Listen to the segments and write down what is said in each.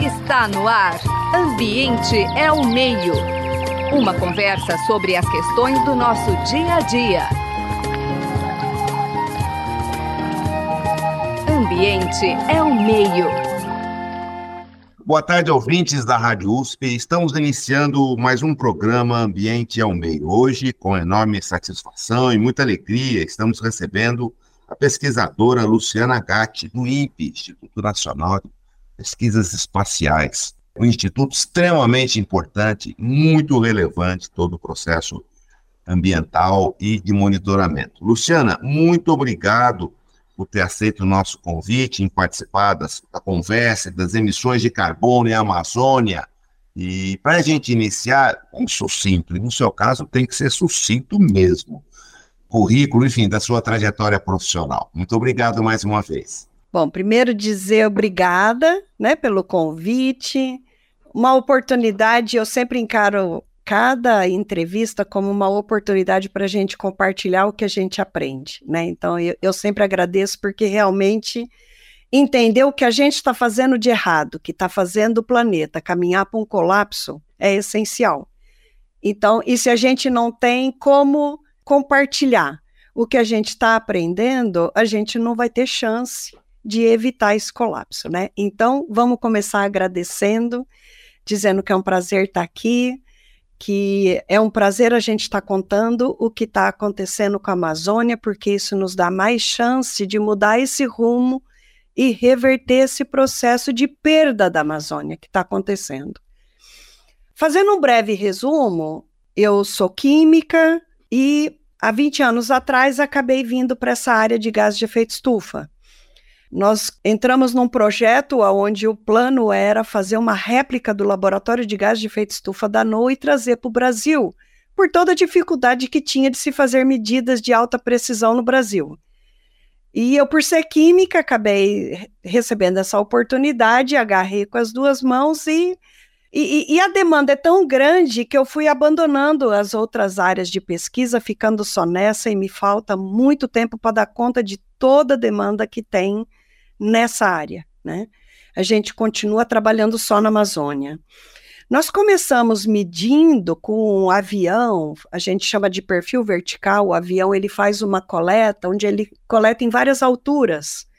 Está no ar. Ambiente é o meio. Uma conversa sobre as questões do nosso dia a dia. Ambiente é o meio. Boa tarde, ouvintes da Rádio USP. Estamos iniciando mais um programa Ambiente é o Meio. Hoje, com enorme satisfação e muita alegria, estamos recebendo a pesquisadora Luciana Gatti, do INPE, Instituto Nacional de Pesquisas Espaciais. Um instituto extremamente importante, muito relevante todo o processo ambiental e de monitoramento. Luciana, muito obrigado por ter aceito o nosso convite em participar das, da conversa, das emissões de carbono em Amazônia. E para a gente iniciar, um sucinto, no seu caso tem que ser sucinto mesmo currículo, enfim, da sua trajetória profissional. Muito obrigado mais uma vez. Bom, primeiro dizer obrigada, né, pelo convite. Uma oportunidade, eu sempre encaro cada entrevista como uma oportunidade para a gente compartilhar o que a gente aprende, né? Então, eu, eu sempre agradeço porque realmente entender o que a gente está fazendo de errado, que está fazendo o planeta caminhar para um colapso, é essencial. Então, e se a gente não tem como compartilhar o que a gente está aprendendo, a gente não vai ter chance de evitar esse colapso, né? Então, vamos começar agradecendo, dizendo que é um prazer estar aqui, que é um prazer a gente estar contando o que está acontecendo com a Amazônia, porque isso nos dá mais chance de mudar esse rumo e reverter esse processo de perda da Amazônia que está acontecendo. Fazendo um breve resumo, eu sou química e há 20 anos atrás, acabei vindo para essa área de gás de efeito estufa. Nós entramos num projeto onde o plano era fazer uma réplica do laboratório de gás de efeito estufa da NOAA e trazer para o Brasil, por toda a dificuldade que tinha de se fazer medidas de alta precisão no Brasil. E eu, por ser química, acabei recebendo essa oportunidade, agarrei com as duas mãos e e, e, a demanda é tão grande que eu fui abandonando as outras áreas de pesquisa, ficando só nessa, e me falta muito tempo para dar conta de toda a demanda que tem nessa área. Né? A gente continua trabalhando só na Amazônia. Nós começamos medindo com um avião, a gente chama de perfil vertical, o avião ele faz uma coleta, onde ele coleta em várias alturas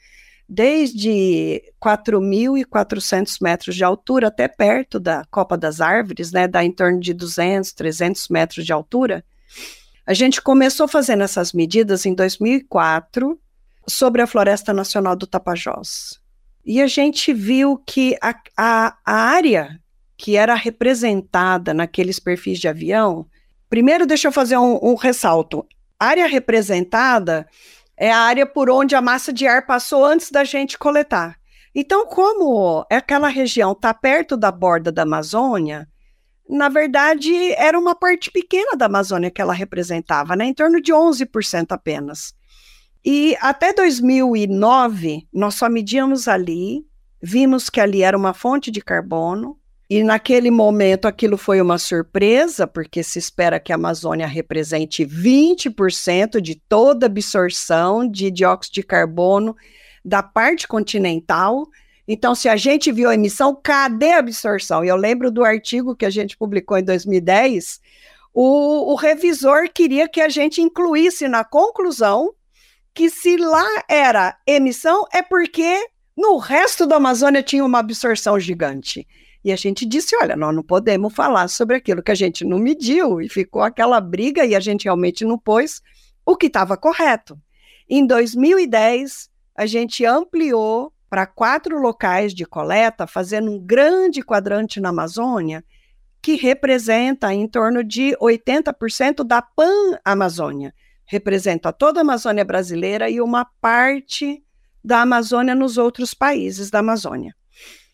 desde 4.400 metros de altura até perto da Copa das Árvores, né, dá em torno de 200, 300 metros de altura. A gente começou fazendo essas medidas em 2004 sobre a Floresta Nacional do Tapajós. E a gente viu que a, a, a área que era representada naqueles perfis de avião, primeiro deixa eu fazer um, um ressalto. A área representada é a área por onde a massa de ar passou antes da gente coletar. Então, como aquela região está perto da borda da Amazônia, na verdade, era uma parte pequena da Amazônia que ela representava, né? em torno de 11% apenas. E até 2009, nós só medíamos ali, vimos que ali era uma fonte de carbono, e naquele momento aquilo foi uma surpresa, porque se espera que a Amazônia represente 20% de toda a absorção de dióxido de carbono da parte continental. Então, se a gente viu a emissão, cadê a absorção? Eu lembro do artigo que a gente publicou em 2010, o, o revisor queria que a gente incluísse na conclusão que se lá era emissão, é porque no resto da Amazônia tinha uma absorção gigante. E a gente disse: olha, nós não podemos falar sobre aquilo que a gente não mediu, e ficou aquela briga e a gente realmente não pôs o que estava correto. Em 2010, a gente ampliou para quatro locais de coleta, fazendo um grande quadrante na Amazônia, que representa em torno de 80% da Pan-Amazônia. Representa toda a Amazônia brasileira e uma parte da Amazônia nos outros países da Amazônia.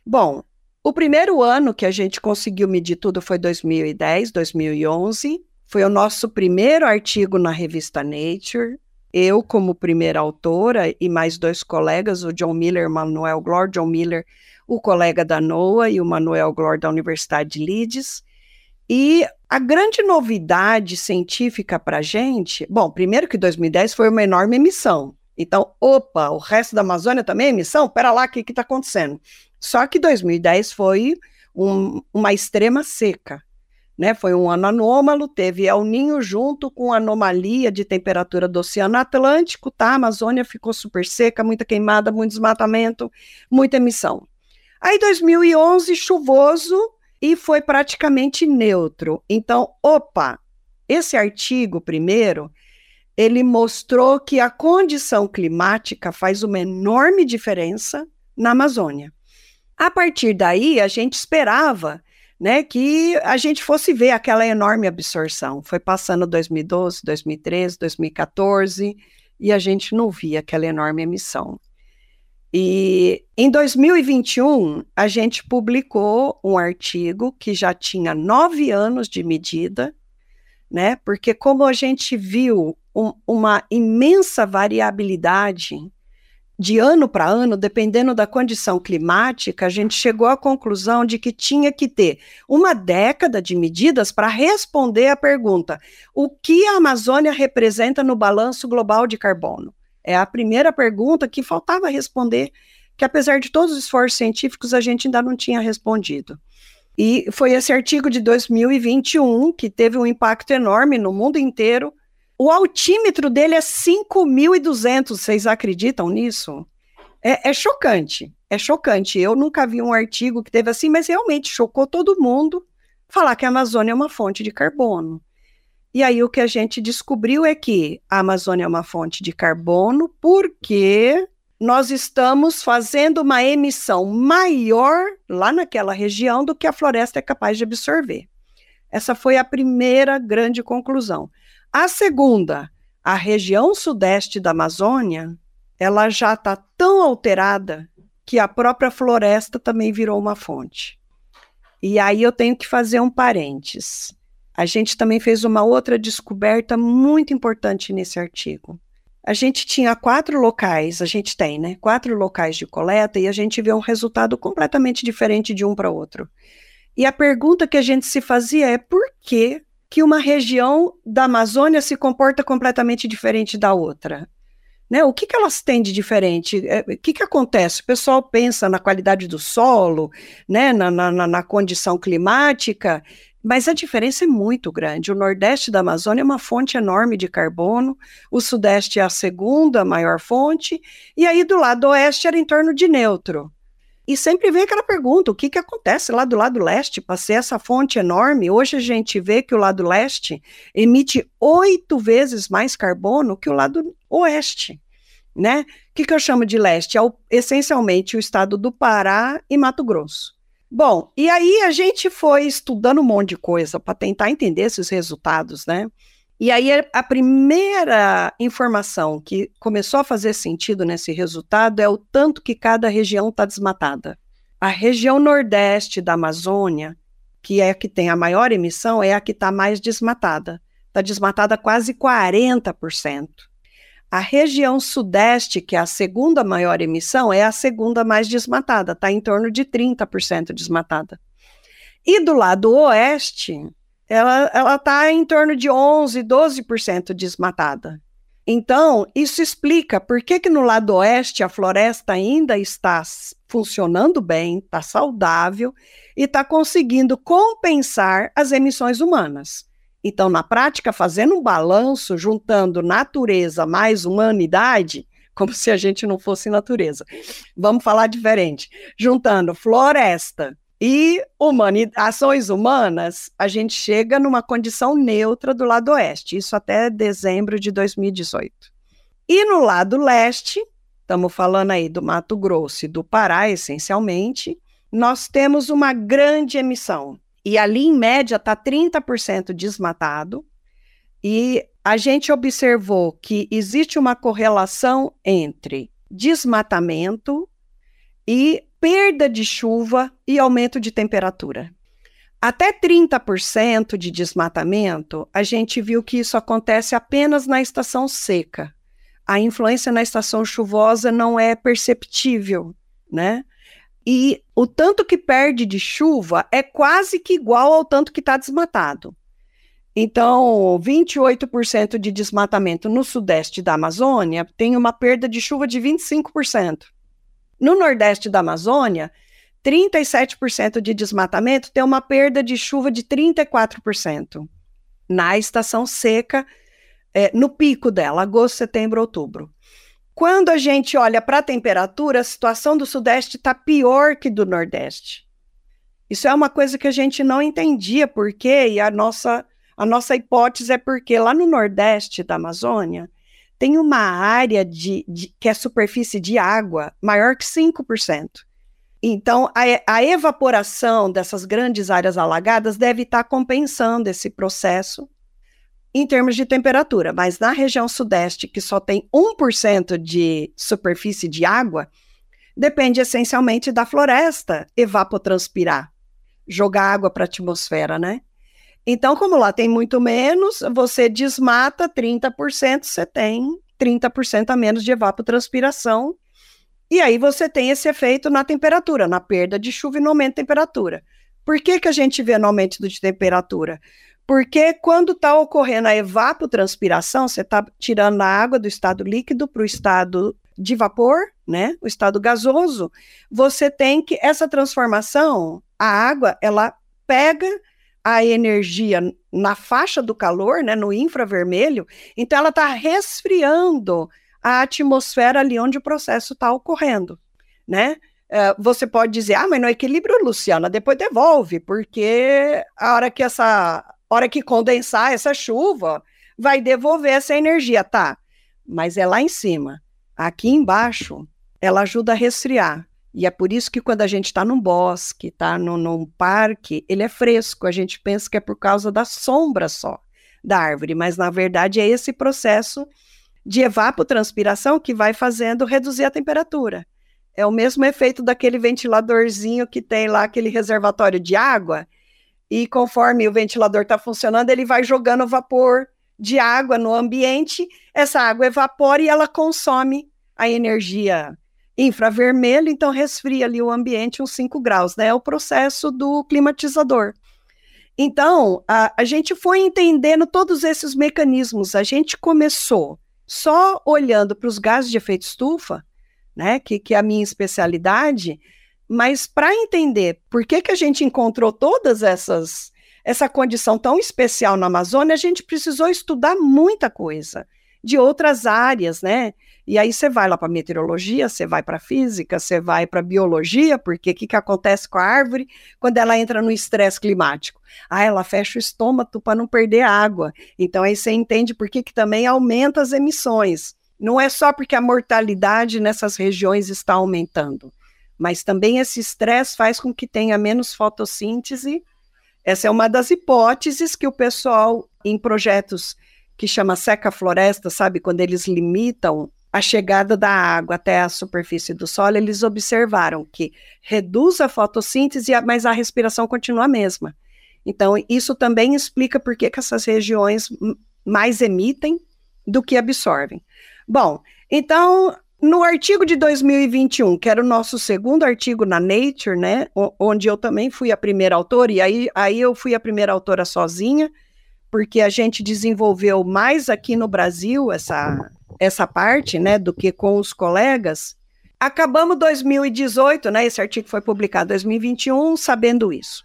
Bom, o primeiro ano que a gente conseguiu medir tudo foi 2010, 2011. Foi o nosso primeiro artigo na revista Nature. Eu, como primeira autora, e mais dois colegas, o John Miller Manuel Glor. John Miller, o colega da NOAA, e o Manuel Glor da Universidade de Leeds. E a grande novidade científica para a gente, bom, primeiro que 2010 foi uma enorme emissão. Então, opa, o resto da Amazônia também é emissão? Pera lá, o que está acontecendo? Só que 2010 foi um, uma extrema seca. Né, foi um ano anômalo, teve El Ninho junto com anomalia de temperatura do Oceano Atlântico, tá? A Amazônia ficou super seca, muita queimada, muito desmatamento, muita emissão. Aí 2011 chuvoso e foi praticamente neutro. Então, opa, esse artigo primeiro, ele mostrou que a condição climática faz uma enorme diferença na Amazônia. A partir daí, a gente esperava né, que a gente fosse ver aquela enorme absorção. Foi passando 2012, 2013, 2014 e a gente não via aquela enorme emissão. E em 2021, a gente publicou um artigo que já tinha nove anos de medida, né? Porque como a gente viu um, uma imensa variabilidade de ano para ano, dependendo da condição climática, a gente chegou à conclusão de que tinha que ter uma década de medidas para responder à pergunta: o que a Amazônia representa no balanço global de carbono? É a primeira pergunta que faltava responder, que apesar de todos os esforços científicos, a gente ainda não tinha respondido. E foi esse artigo de 2021 que teve um impacto enorme no mundo inteiro, o altímetro dele é 5.200, vocês acreditam nisso? É, é, chocante, é chocante. Eu nunca vi um artigo que teve assim, mas realmente chocou todo mundo falar que a Amazônia é uma fonte de carbono. E aí o que a gente descobriu é que a Amazônia é uma fonte de carbono porque nós estamos fazendo uma emissão maior lá naquela região do que a floresta é capaz de absorver. Essa foi a primeira grande conclusão. A segunda, a região sudeste da Amazônia, ela já está tão alterada que a própria floresta também virou uma fonte. E aí eu tenho que fazer um parênteses. A gente também fez uma outra descoberta muito importante nesse artigo. A gente tinha quatro locais, a gente tem, né? Quatro locais de coleta e a gente vê um resultado completamente diferente de um para outro. E a pergunta que a gente se fazia é por que que uma região da Amazônia se comporta completamente diferente da outra. Né? O que, que elas têm de diferente? É, o que, que acontece? O pessoal pensa na qualidade do solo, né? na, na, na condição climática, mas a diferença é muito grande. O Nordeste da Amazônia é uma fonte enorme de carbono, o Sudeste é a segunda maior fonte, e aí do lado oeste era em torno de neutro. E sempre vem aquela pergunta: o que, que acontece lá do lado leste para ser essa fonte enorme? Hoje a gente vê que o lado leste emite oito vezes mais carbono que o lado oeste. Né? O que, que eu chamo de leste? É o, essencialmente o estado do Pará e Mato Grosso. Bom, e aí a gente foi estudando um monte de coisa para tentar entender esses resultados, né? E aí a primeira informação que começou a fazer sentido nesse resultado é o tanto que cada região está desmatada. A região nordeste da Amazônia, que é a que tem a maior emissão, é a que está mais desmatada. Está desmatada quase 40%. A região sudeste, que é a segunda maior emissão, é a segunda mais desmatada, está em torno de 30% desmatada. E do lado oeste, ela está em torno de 11, 12% desmatada. Então, isso explica por que, que no lado oeste a floresta ainda está funcionando bem, está saudável e está conseguindo compensar as emissões humanas. Então, na prática, fazendo um balanço, juntando natureza mais humanidade, como se a gente não fosse natureza. Vamos falar diferente. Juntando floresta e ações humanas, a gente chega numa condição neutra do lado oeste, isso até dezembro de 2018. E no lado leste, estamos falando aí do Mato Grosso e do Pará, essencialmente, nós temos uma grande emissão. E ali, em média, está 30% desmatado. E a gente observou que existe uma correlação entre desmatamento e perda de chuva e aumento de temperatura. Até 30% de desmatamento, a gente viu que isso acontece apenas na estação seca. A influência na estação chuvosa não é perceptível, né? E o tanto que perde de chuva é quase que igual ao tanto que está desmatado. Então, 28% de desmatamento no sudeste da Amazônia tem uma perda de chuva de 25%. No nordeste da Amazônia, 37% de desmatamento tem uma perda de chuva de 34% na estação seca, é, no pico dela, agosto, setembro, outubro. Quando a gente olha para a temperatura, a situação do Sudeste está pior que do Nordeste. Isso é uma coisa que a gente não entendia por quê, e a nossa, a nossa hipótese é porque lá no Nordeste da Amazônia tem uma área de, de que é superfície de água maior que 5%. Então, a, a, evaporação dessas grandes áreas alagadas deve estar compensando esse processo em termos de temperatura, mas na região sudeste, que só tem 1% de superfície de água, depende essencialmente da floresta evapotranspirar, jogar água para a atmosfera, né? Então, como lá tem muito menos, você desmata 30%, você tem 30% a menos de evapotranspiração, e aí você tem esse efeito na temperatura, na perda de chuva e no aumento de temperatura. Por que, que a gente vê no aumento de temperatura? Porque quando está ocorrendo a evapotranspiração, você está tirando a água do estado líquido para o estado de vapor, né? O estado gasoso, você tem que essa transformação, a água, ela pega a energia na faixa do calor, né, no infravermelho, então ela está resfriando a atmosfera ali onde o processo está ocorrendo, né? Uh, você pode dizer, ah, mas no equilíbrio, Luciana, depois devolve, porque a hora que essa hora que condensar essa chuva, vai devolver essa energia, tá? Mas é lá em cima. Aqui embaixo, ela ajuda a resfriar. E é por isso que quando a gente está num bosque, está num, num, parque, ele é fresco. A gente pensa que é por causa da sombra só da árvore, mas na verdade é esse processo de evapotranspiração que vai fazendo reduzir a temperatura. É o mesmo efeito daquele ventiladorzinho que tem lá, aquele reservatório de água, e conforme o ventilador está funcionando, ele vai jogando vapor de água no ambiente, essa água evapora e ela consome a energia infravermelho, então resfria ali o ambiente uns 5 graus, né? É o processo do climatizador. Então, a, a gente foi entendendo todos esses mecanismos. A gente começou só olhando para os gases de efeito estufa, né? Que, que é a minha especialidade, mas para entender por que, que a gente encontrou todas essas essa condição tão especial na Amazônia, a gente precisou estudar muita coisa de outras áreas, né? E aí você vai lá para meteorologia, você vai para física, você vai para biologia, porque o que, que acontece com a árvore quando ela entra no estresse climático? Ah, ela fecha o estômago para não perder água. Então aí você entende por que, que também aumenta as emissões. Não é só porque a mortalidade nessas regiões está aumentando mas também esse estresse faz com que tenha menos fotossíntese. Essa é uma das hipóteses que o pessoal, em projetos que chama seca floresta, sabe, quando eles limitam a chegada da água até a superfície do solo, eles observaram que reduz a fotossíntese, mas a respiração continua a mesma. Então, isso também explica por que, que essas regiões mais emitem do que absorvem. Bom, então no artigo de 2021, que era o nosso segundo artigo na Nature, né, onde eu também fui a primeira autora, e aí, aí eu fui a primeira autora sozinha, porque a gente desenvolveu mais aqui no Brasil essa, essa parte, né, do que com os colegas. Acabamos 2018, né, esse artigo foi publicado em 2021, sabendo isso.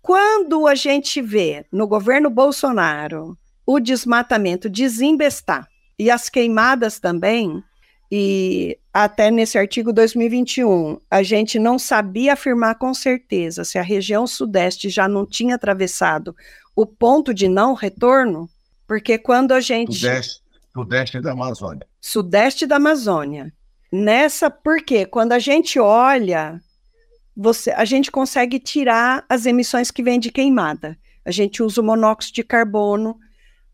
Quando a gente vê no governo Bolsonaro o desmatamento desembestar e as queimadas também, e até nesse artigo 2021, a gente não sabia afirmar com certeza se a região sudeste já não tinha atravessado o ponto de não retorno, porque quando a gente. Sudeste, sudeste da Amazônia. Sudeste da Amazônia. Nessa, porque quando a gente olha, você, a gente consegue tirar as emissões que vêm de queimada. A gente usa o monóxido de carbono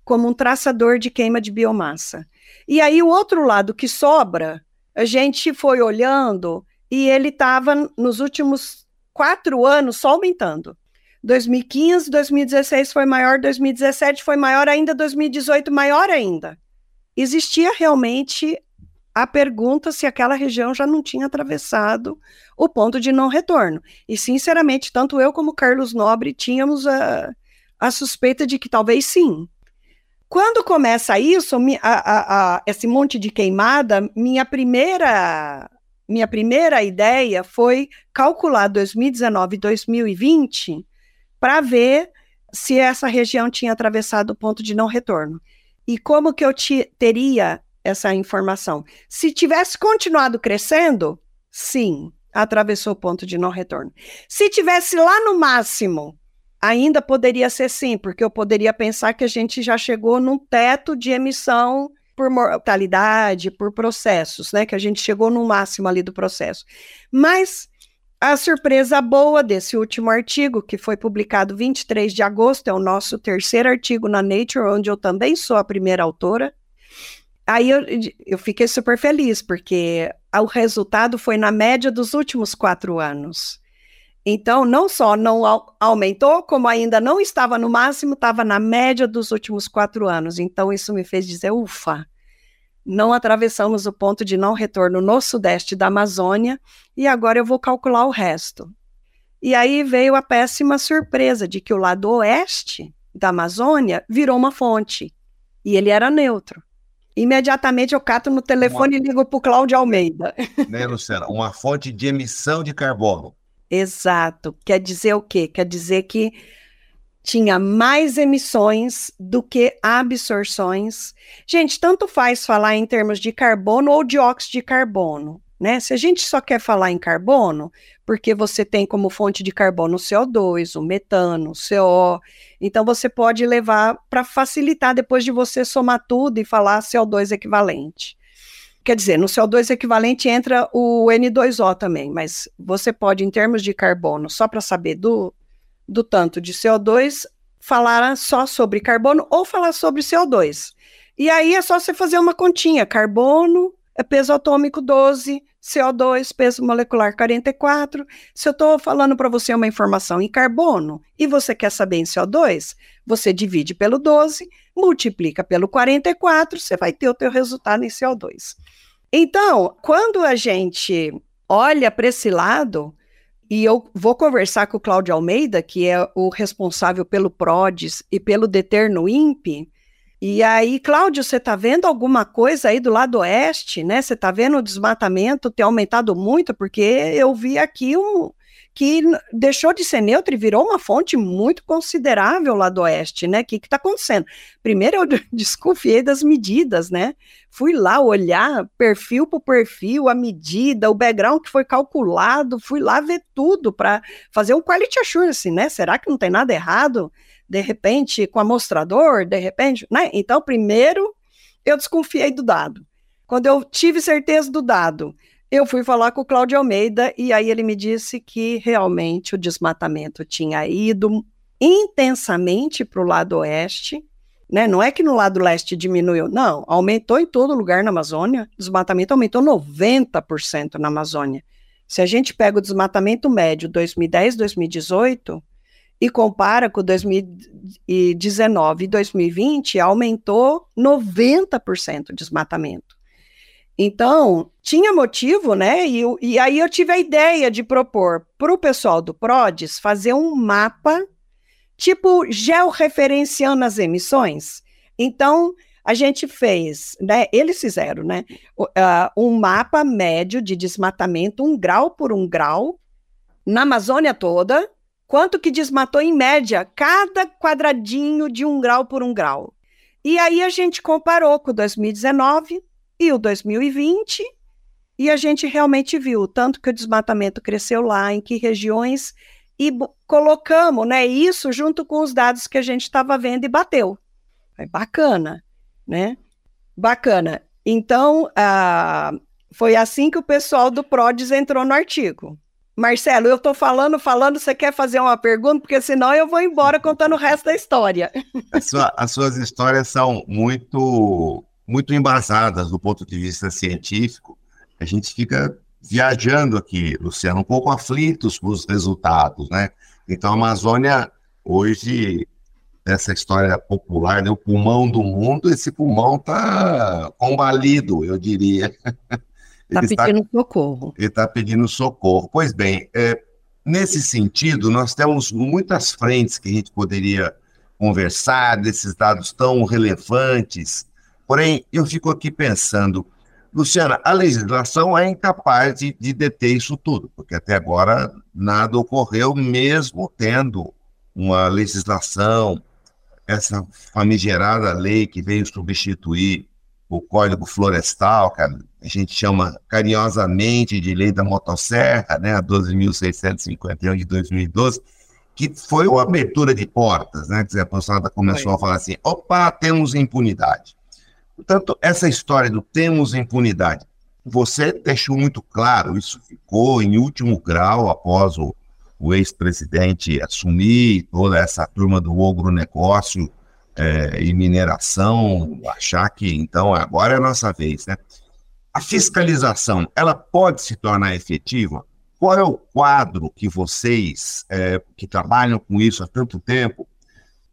como um traçador de queima de biomassa. E aí o outro lado que sobra, a gente foi olhando e ele estava nos últimos quatro anos só aumentando. 2015, 2016 foi maior, 2017 foi maior ainda, 2018 maior ainda. Existia realmente a pergunta se aquela região já não tinha atravessado o ponto de não retorno. E, sinceramente, tanto eu como Carlos Nobre tínhamos a, a suspeita de que talvez sim. Quando começa isso, a, a, a, esse monte de queimada, minha primeira minha primeira ideia foi calcular 2019 e 2020 para ver se essa região tinha atravessado o ponto de não retorno. E como que eu te, teria essa informação? Se tivesse continuado crescendo, sim, atravessou o ponto de não retorno. Se tivesse lá no máximo, ainda poderia ser sim, porque eu poderia pensar que a gente já chegou num teto de emissão por mortalidade, por processos, né? Que a gente chegou no máximo ali do processo. Mas a surpresa boa desse último artigo, que foi publicado 23 de agosto, é o nosso terceiro artigo na Nature, onde eu também sou a primeira autora. Aí eu, eu fiquei super feliz, porque o resultado foi na média dos últimos quatro anos. Então, não só não aumentou, como ainda não estava no máximo, estava na média dos últimos quatro anos. Então, isso me fez dizer: ufa, não atravessamos o ponto de não retorno no sudeste da Amazônia e agora eu vou calcular o resto. E aí veio a péssima surpresa de que o lado oeste da Amazônia virou uma fonte e ele era neutro. Imediatamente eu cato no telefone uma... e ligo para o Cláudio Almeida. Né, Luciana? Uma fonte de emissão de carbono. Exato. Quer dizer o quê? Quer dizer que tinha mais emissões do que absorções. Gente, tanto faz falar em termos de carbono ou dióxido de carbono, né? Se a gente só quer falar em carbono, porque você tem como fonte de carbono o CO2, o metano, o CO, então você pode levar para facilitar depois de você somar tudo e falar CO2 equivalente. Quer dizer, no CO2 equivalente entra o N2O também, mas você pode, em termos de carbono, só para saber do, do tanto de CO2, falar só sobre carbono ou falar sobre CO2. E aí é só você fazer uma continha: carbono é peso atômico 12, CO2, peso molecular 44. Se eu estou falando para você uma informação em carbono e você quer saber em CO2, você divide pelo 12, multiplica pelo 44, você vai ter o teu resultado em CO2. Então, quando a gente olha para esse lado, e eu vou conversar com o Cláudio Almeida, que é o responsável pelo PRODES e pelo DETER no INPE, e aí, Cláudio, você está vendo alguma coisa aí do lado oeste, né? Você está vendo o desmatamento ter aumentado muito? Porque eu vi aqui um, que deixou de ser neutro e virou uma fonte muito considerável lá do oeste, né? O que está acontecendo? Primeiro, eu desconfiei das medidas, né? Fui lá olhar perfil por perfil, a medida, o background que foi calculado, fui lá ver tudo para fazer um quality assurance, né? Será que não tem nada errado? De repente, com amostrador, de repente, né? Então, primeiro, eu desconfiei do dado. Quando eu tive certeza do dado, eu fui falar com o Cláudio Almeida e aí ele me disse que realmente o desmatamento tinha ido intensamente para o lado oeste, né? Não é que no lado leste diminuiu, não, aumentou em todo lugar na Amazônia. O desmatamento aumentou 90% na Amazônia. Se a gente pega o desmatamento médio 2010, 2018 e compara com 2019 e 2020, aumentou 90% o desmatamento. Então, tinha motivo, né? E, e aí eu tive a ideia de propor para o pessoal do PRODES fazer um mapa, tipo georreferenciando as emissões. Então, a gente fez, né? Eles fizeram, né? Uh, um mapa médio de desmatamento, um grau por um grau, na Amazônia toda. Quanto que desmatou em média cada quadradinho de um grau por um grau. E aí a gente comparou com 2019 e o 2020, e a gente realmente viu tanto que o desmatamento cresceu lá, em que regiões, e colocamos né, isso junto com os dados que a gente estava vendo e bateu. Foi bacana, né? Bacana. Então, uh, foi assim que o pessoal do PRODES entrou no artigo. Marcelo, eu estou falando, falando, você quer fazer uma pergunta? Porque senão eu vou embora contando o resto da história. Sua, as suas histórias são muito muito embasadas do ponto de vista científico, a gente fica viajando aqui, Luciano, um pouco aflitos com os resultados, né? Então, a Amazônia, hoje, essa história popular, né, o pulmão do mundo, esse pulmão está combalido, eu diria. Está pedindo socorro. Ele está pedindo socorro. Pois bem, é, nesse sentido, nós temos muitas frentes que a gente poderia conversar, desses dados tão relevantes Porém, eu fico aqui pensando, Luciana, a legislação é incapaz de, de deter isso tudo, porque até agora nada ocorreu, mesmo tendo uma legislação, essa famigerada lei que veio substituir o Código Florestal, que a gente chama carinhosamente de Lei da Motosserra, né, a 12.651 de 2012, que foi uma abertura de portas, né, que a pessoa começou a falar assim, opa, temos impunidade. Portanto, essa história do temos impunidade, você deixou muito claro, isso ficou em último grau após o, o ex-presidente assumir toda essa turma do agronegócio é, e mineração, achar que então agora é a nossa vez, né? A fiscalização, ela pode se tornar efetiva? Qual é o quadro que vocês, é, que trabalham com isso há tanto tempo,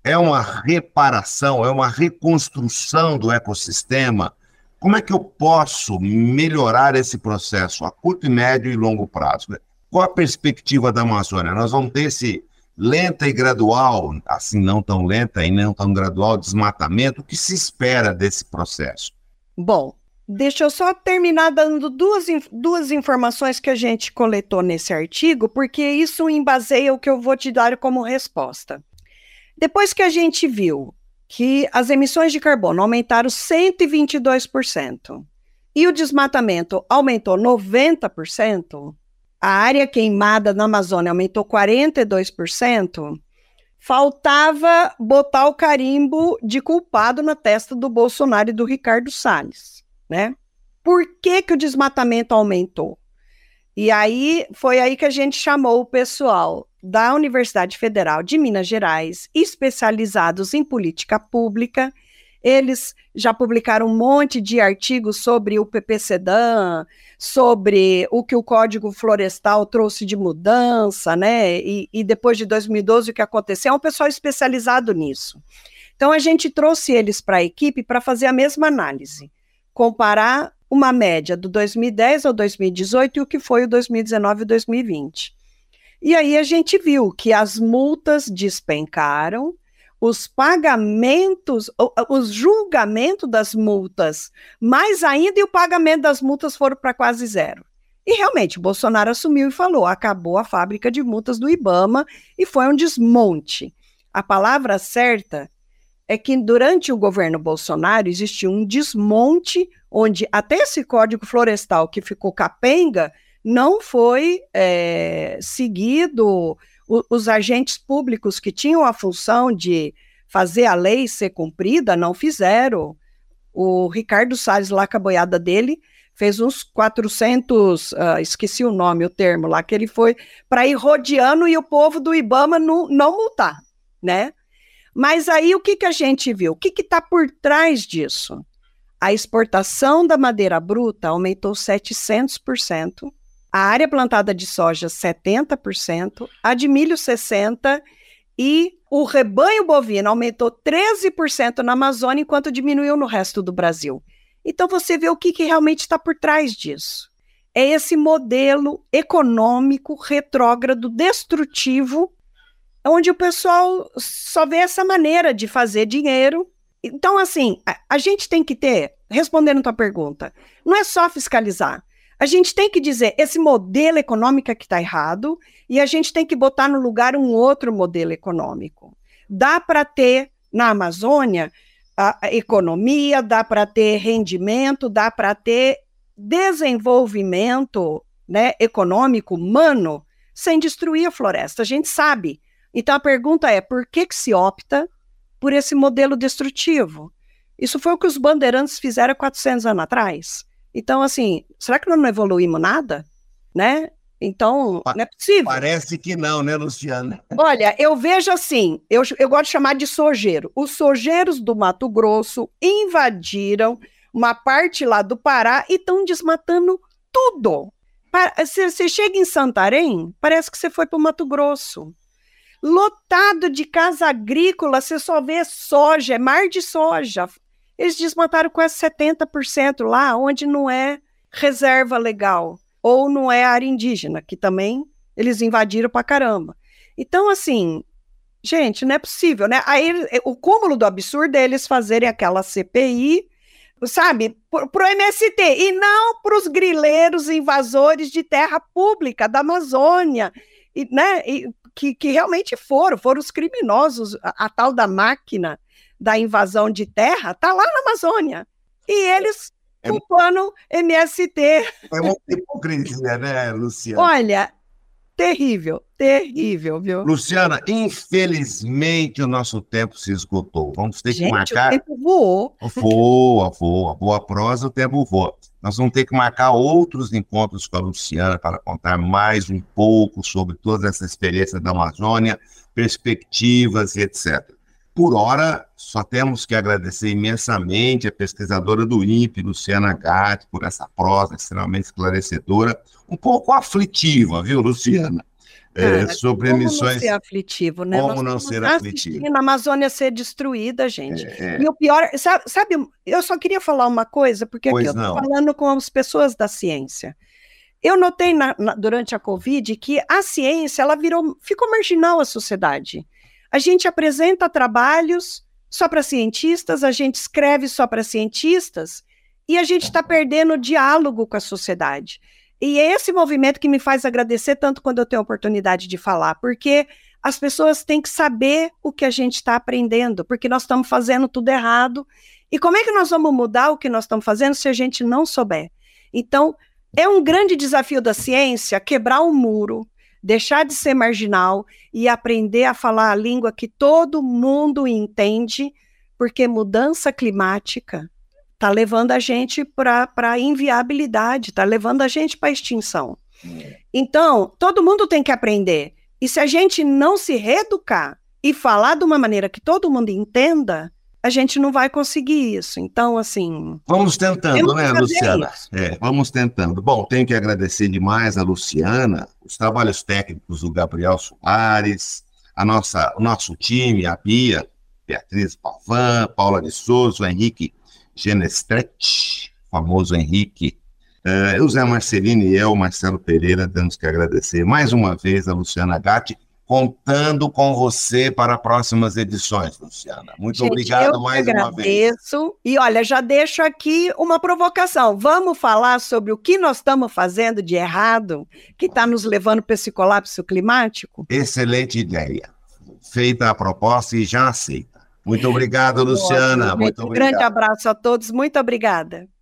é uma reparação, é uma reconstrução do ecossistema? Como é que eu posso melhorar esse processo a curto, médio e longo prazo? Qual a perspectiva da Amazônia? Nós vamos ter esse lenta e gradual, assim não tão lenta e não tão gradual desmatamento, o que se espera desse processo? Bom, deixa eu só terminar dando duas, duas informações que a gente coletou nesse artigo, porque isso embaseia o que eu vou te dar como resposta. Depois que a gente viu que as emissões de carbono aumentaram 122% e o desmatamento aumentou 90%, a área queimada na Amazônia aumentou 42%, faltava botar o carimbo de culpado na testa do Bolsonaro e do Ricardo Salles, né? Por que, que o desmatamento aumentou? E aí foi aí que a gente chamou o pessoal da Universidade Federal de Minas Gerais, especializados em política pública. Eles já publicaram um monte de artigos sobre o PPCDAN, sobre o que o Código Florestal trouxe de mudança, né? E, e depois de 2012 o que aconteceu, é um pessoal especializado nisso. Então a gente trouxe eles para a equipe para fazer a mesma análise, comparar uma média do 2010 ao 2018 e o que foi o 2019 e 2020. E aí a gente viu que as multas despencaram, os pagamentos, os julgamentos das multas, mais ainda, e o pagamento das multas foram para quase zero. E realmente, Bolsonaro assumiu e falou: acabou a fábrica de multas do Ibama e foi um desmonte. A palavra certa é que durante o governo Bolsonaro existiu um desmonte, onde até esse código florestal que ficou capenga não foi é, seguido os agentes públicos que tinham a função de fazer a lei ser cumprida não fizeram. O Ricardo Salles, lá com a boiada dele, fez uns 400, uh, ah, esqueci o nome, o termo lá, que ele foi para ir rodeando e o povo do Ibama não, não multar, né? Mas aí o que, que a gente viu? O que está por trás disso? A exportação da madeira bruta aumentou 700%, a área plantada de soja 70%, a de milho 60% e o rebanho bovino aumentou 13% na Amazônia, enquanto diminuiu no resto do Brasil. Então você vê o que, que realmente está por trás disso. É esse modelo econômico retrógrado, destrutivo, onde o pessoal só vê essa maneira de fazer dinheiro. Então, assim, a, a gente tem que ter, respondendo a tua pergunta, não é só fiscalizar, a gente tem que dizer esse modelo econômico que está errado e a gente tem que botar no lugar um outro modelo econômico. Dá para ter na Amazônia a, a economia, dá para ter rendimento, dá para ter desenvolvimento né, econômico humano sem destruir a floresta. A gente sabe. Então a pergunta é: por que, que se opta por esse modelo destrutivo? Isso foi o que os bandeirantes fizeram 400 anos atrás. Então, assim, será que nós não evoluímos nada? Né? Então, pa não é possível. Parece que não, né, Luciana? Olha, eu vejo assim, eu, eu gosto de chamar de sojeiro. Os sojeiros do Mato Grosso invadiram uma parte lá do Pará e estão desmatando tudo. Você chega em Santarém, parece que você foi para o Mato Grosso. Lotado de casa agrícola, você só vê soja, é mar de soja. Eles desmataram quase 70% lá, onde não é reserva legal, ou não é área indígena, que também eles invadiram pra caramba. Então, assim, gente, não é possível, né? Aí o cúmulo do absurdo é eles fazerem aquela CPI sabe, para o MST, e não para os grileiros invasores de terra pública da Amazônia, e, né, e, que, que realmente foram, foram os criminosos, a, a tal da máquina da invasão de terra, está lá na Amazônia. E eles é, culpando MST. É uma hipocrisia, né, Luciana? Olha, terrível, terrível, viu? Luciana, infelizmente o nosso tempo se esgotou. Vamos ter Gente, que marcar. O tempo voou. Voa, voa, boa prosa, o tempo voa. Nós vamos ter que marcar outros encontros com a Luciana para contar mais um pouco sobre toda essa experiência da Amazônia, perspectivas e etc. Por hora, só temos que agradecer imensamente a pesquisadora do INPE, Luciana Gatti, por essa prosa extremamente esclarecedora, um pouco aflitiva, viu, Luciana? É, sobre como emissões. Como não ser aflitivo, né? Como Nós não ser aflitivo? Na Amazônia ser destruída, gente. É, é. E o pior, sabe, sabe, eu só queria falar uma coisa, porque aqui eu estou falando com as pessoas da ciência. Eu notei na, na, durante a Covid que a ciência ela virou, ficou marginal à sociedade. A gente apresenta trabalhos só para cientistas, a gente escreve só para cientistas, e a gente está perdendo o diálogo com a sociedade. E é esse movimento que me faz agradecer tanto quando eu tenho a oportunidade de falar, porque as pessoas têm que saber o que a gente está aprendendo, porque nós estamos fazendo tudo errado. E como é que nós vamos mudar o que nós estamos fazendo se a gente não souber? Então, é um grande desafio da ciência quebrar o muro, deixar de ser marginal e aprender a falar a língua que todo mundo entende, porque mudança climática está levando a gente para a inviabilidade, está levando a gente para a extinção. É. Então, todo mundo tem que aprender. E se a gente não se reeducar e falar de uma maneira que todo mundo entenda, a gente não vai conseguir isso. Então, assim. Vamos tentando, né, Luciana? É, vamos tentando. Bom, tenho que agradecer demais a Luciana, os trabalhos técnicos do Gabriel Soares, a nossa, o nosso time, a Bia, Beatriz Pavan, Paula de Souza, o Henrique Genestretti, famoso Henrique, uh, o Zé Marcelino e eu, Marcelo Pereira, temos que agradecer mais uma vez a Luciana Gatti contando com você para próximas edições, Luciana. Muito Gente, obrigado mais agradeço. uma vez. E olha, já deixo aqui uma provocação. Vamos falar sobre o que nós estamos fazendo de errado, que está nos levando para esse colapso climático? Excelente ideia. Feita a proposta e já aceita. Muito obrigado, Luciana. Muito um grande abraço a todos. Muito obrigada.